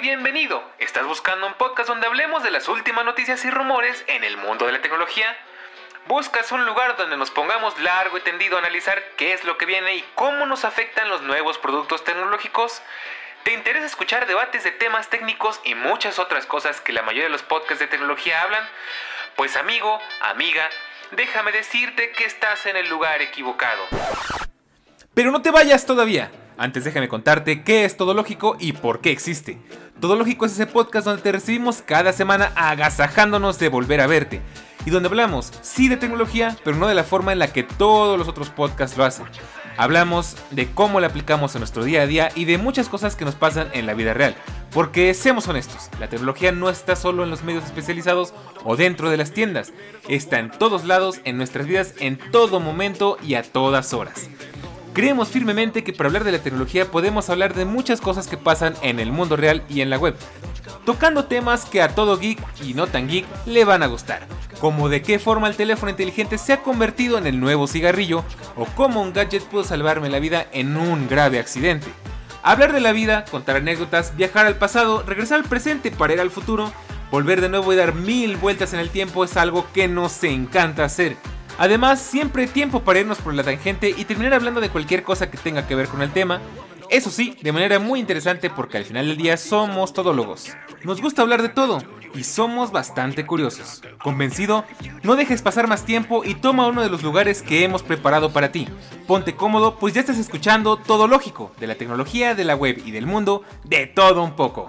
bienvenido. ¿Estás buscando un podcast donde hablemos de las últimas noticias y rumores en el mundo de la tecnología? ¿Buscas un lugar donde nos pongamos largo y tendido a analizar qué es lo que viene y cómo nos afectan los nuevos productos tecnológicos? ¿Te interesa escuchar debates de temas técnicos y muchas otras cosas que la mayoría de los podcasts de tecnología hablan? Pues amigo, amiga, déjame decirte que estás en el lugar equivocado. Pero no te vayas todavía. Antes déjame contarte qué es Todo Lógico y por qué existe. Todo Lógico es ese podcast donde te recibimos cada semana agasajándonos de volver a verte. Y donde hablamos, sí de tecnología, pero no de la forma en la que todos los otros podcasts lo hacen. Hablamos de cómo la aplicamos en nuestro día a día y de muchas cosas que nos pasan en la vida real. Porque seamos honestos, la tecnología no está solo en los medios especializados o dentro de las tiendas, está en todos lados, en nuestras vidas, en todo momento y a todas horas. Creemos firmemente que para hablar de la tecnología podemos hablar de muchas cosas que pasan en el mundo real y en la web, tocando temas que a todo geek y no tan geek le van a gustar, como de qué forma el teléfono inteligente se ha convertido en el nuevo cigarrillo o cómo un gadget pudo salvarme la vida en un grave accidente. Hablar de la vida, contar anécdotas, viajar al pasado, regresar al presente para ir al futuro, volver de nuevo y dar mil vueltas en el tiempo es algo que nos encanta hacer. Además, siempre hay tiempo para irnos por la tangente y terminar hablando de cualquier cosa que tenga que ver con el tema. Eso sí, de manera muy interesante porque al final del día somos todólogos. Nos gusta hablar de todo y somos bastante curiosos. Convencido, no dejes pasar más tiempo y toma uno de los lugares que hemos preparado para ti. Ponte cómodo, pues ya estás escuchando todo lógico, de la tecnología, de la web y del mundo, de todo un poco.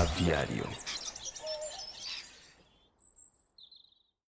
a diario.